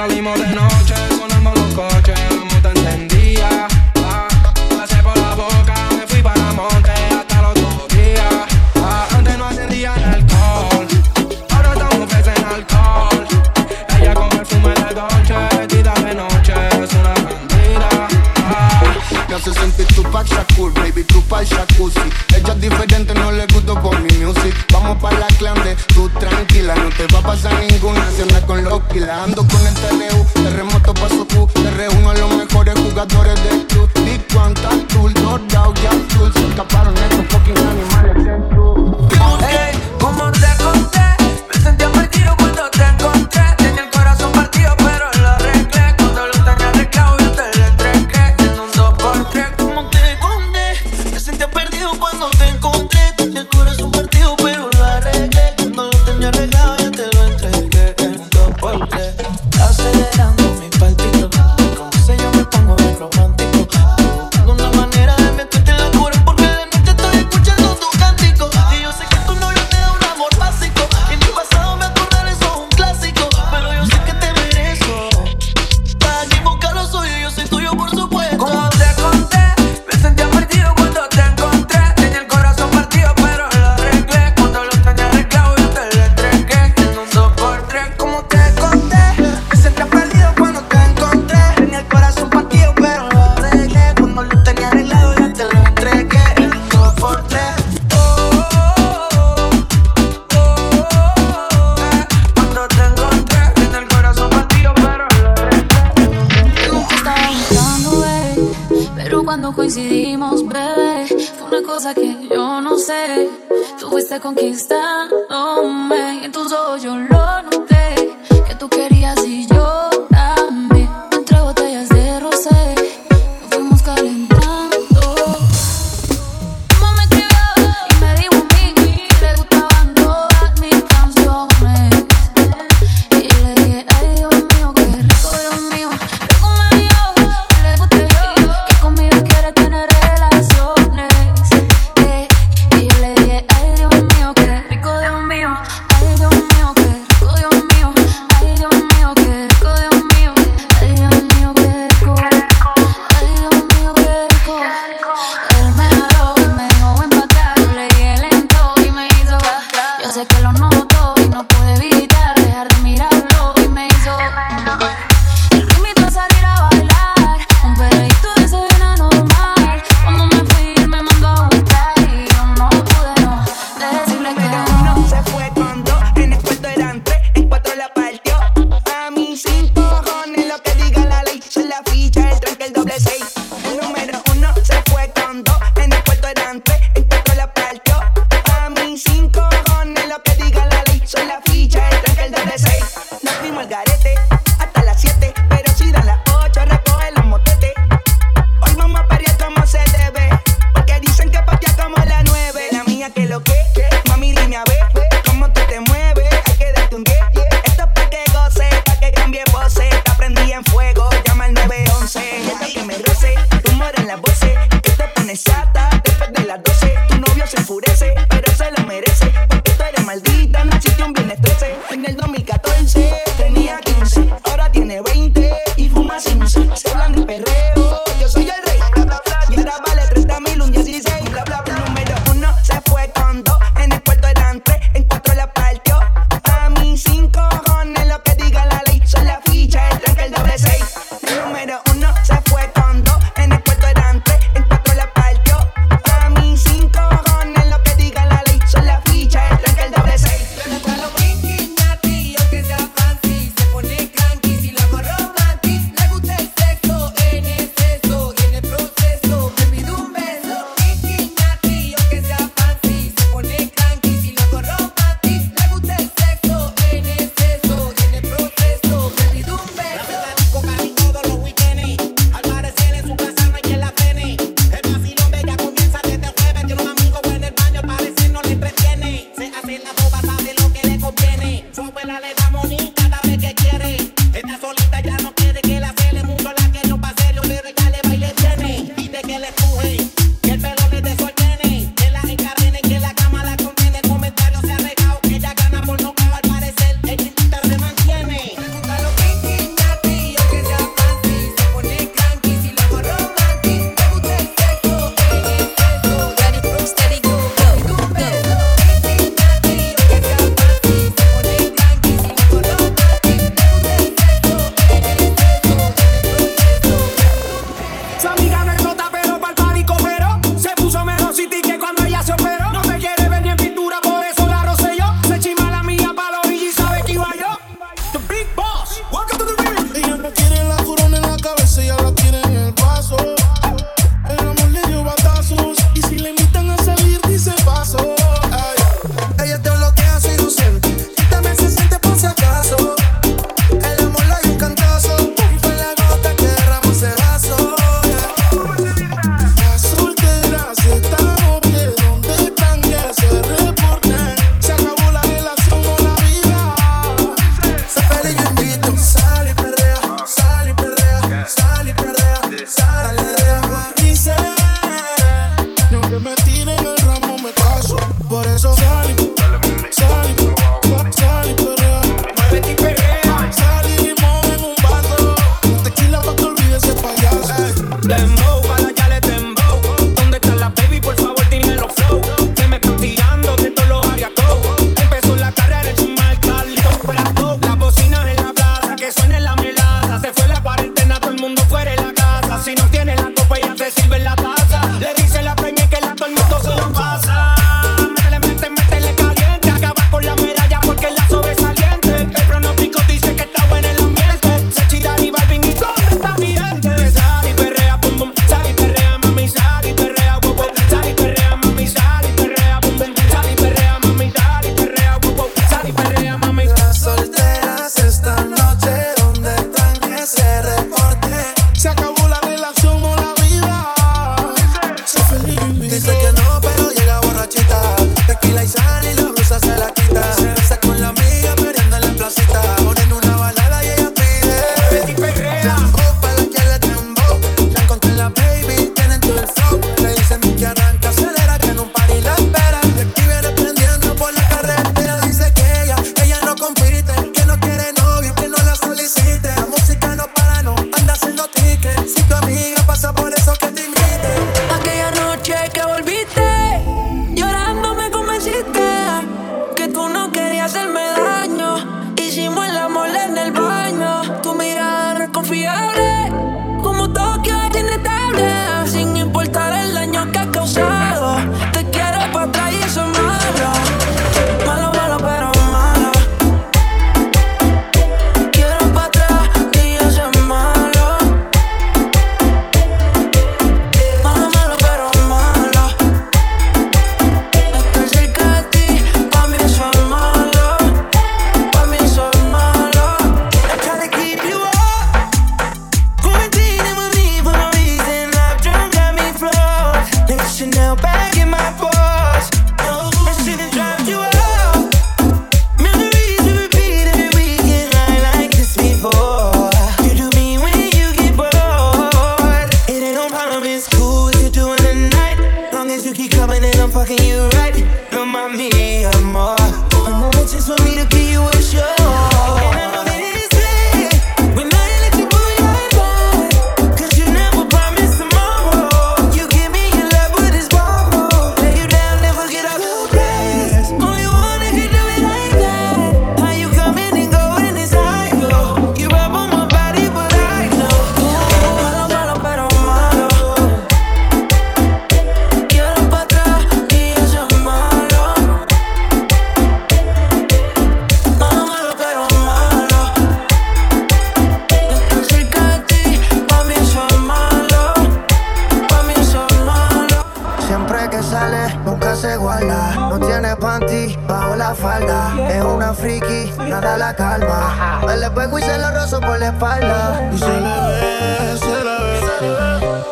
Salimos de noche, sonamos los coches, no te entendía. Ah, pasé por la boca, me fui para monte hasta los dos días. Ah, antes no atendían alcohol, ahora estamos peces en alcohol. Ella con perfume de dolce, tira de noche, es una bandida. Ah. Me hace sentir tu pack Shakur, baby, tu pack Jacuzzi. Ella es diferente, no le gusto por mi music. Vamos para la clan de tú tranquila, no te va a pasar ninguna. Se anda con los kilas, ando con el cosas que yo no sé. Tú fuiste conquistándome que lo noto y no puedo evitar.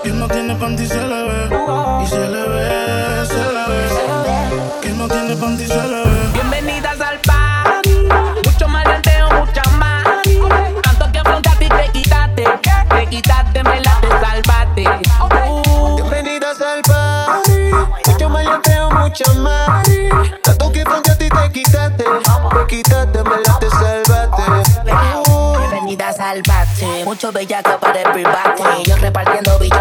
Que no tiene panty se le ve. Y se le ve, se le ve. Que no tiene panty se le ve. Bienvenidas al party. Mucho malanteo, uh. mucha más. Tanto que afrontaste y te quitaste. Te quitaste, me la te salvaste. Bienvenidas al. Mucho malanteo, mucha más. Tanto que afrontaste y te quitaste. Te quitaste, me la te salvaste. Bienvenidas al. Mucho bella para de private. Yo repartiendo billetes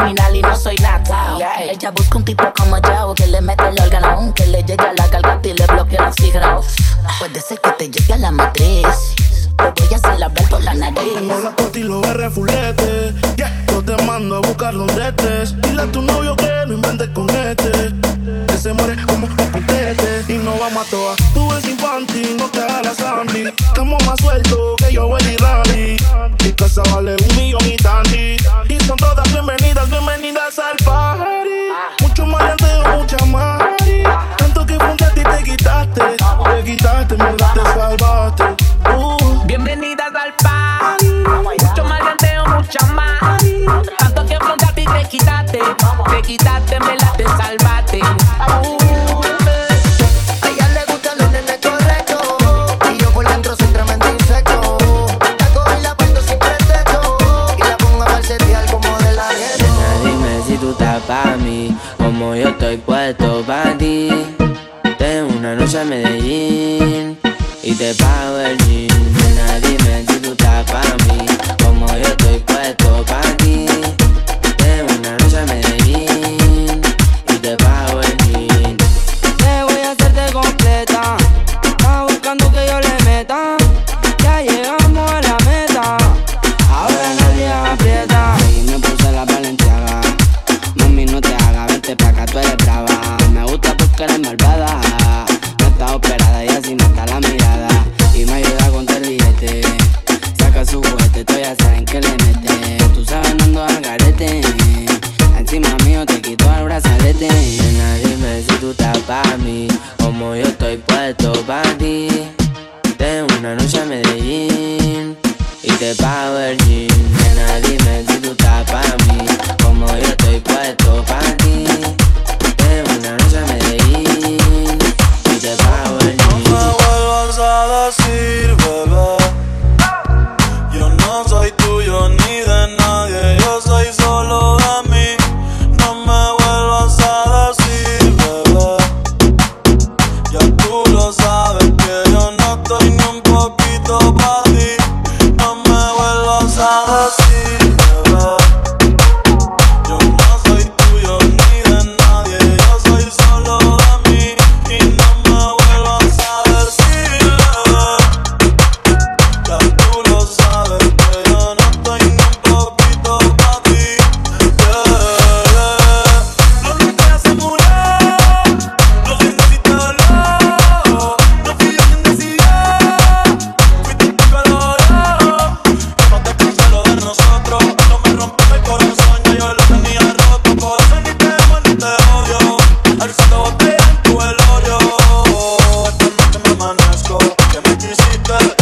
criminal y no soy nada. Ella busca un tipo como yo que le mete el órgano, que le llegue a la garganta y le bloquee el oxígeno. Puede ser que te llegue a la matriz. Te voy a hacer hablar por la nariz. Hola, ti lo R fulete. Yeah. Yo te mando a buscar donde estés. Dile a tu novio que no inventes con este. Que se muere como un putete. Y no vamos a toa. Tú eres infantil, no te hagas la. Estamos más sueltos que yo, y Uh. Bienvenidas al party. Mucho más llanteo, mucha más. Tanto que frente a ti te quitaste. Te quitaste, me la te salvaste. Uh. A ella le gustan los nenes correctos. Y yo por dentro soy tremendo una noche a Medellín y te pago el jean. Nena, dime si tú para mí, como yo estoy puesto para ti. Deme una noche a Medellín y te pago el jean. Te voy a hacerte completa, estás buscando que yo le meta. Ya llegamos a la meta, ahora nadie aprieta. Y me puse la valenciaga, mami no te hagas, vente pa' acá, tú eres brava. Me gusta porque eres malvada está operada y así no está la mirada. Y me ayuda a contar el billete. Saca su juguete, tú ya saben que le mete. Tú sabes, no ando al garete. Encima mío te quito el brazalete. Nena, dime si tú estás para mí. Como yo estoy puesto para ti. Tengo una noche a Medellín y te pago el. love.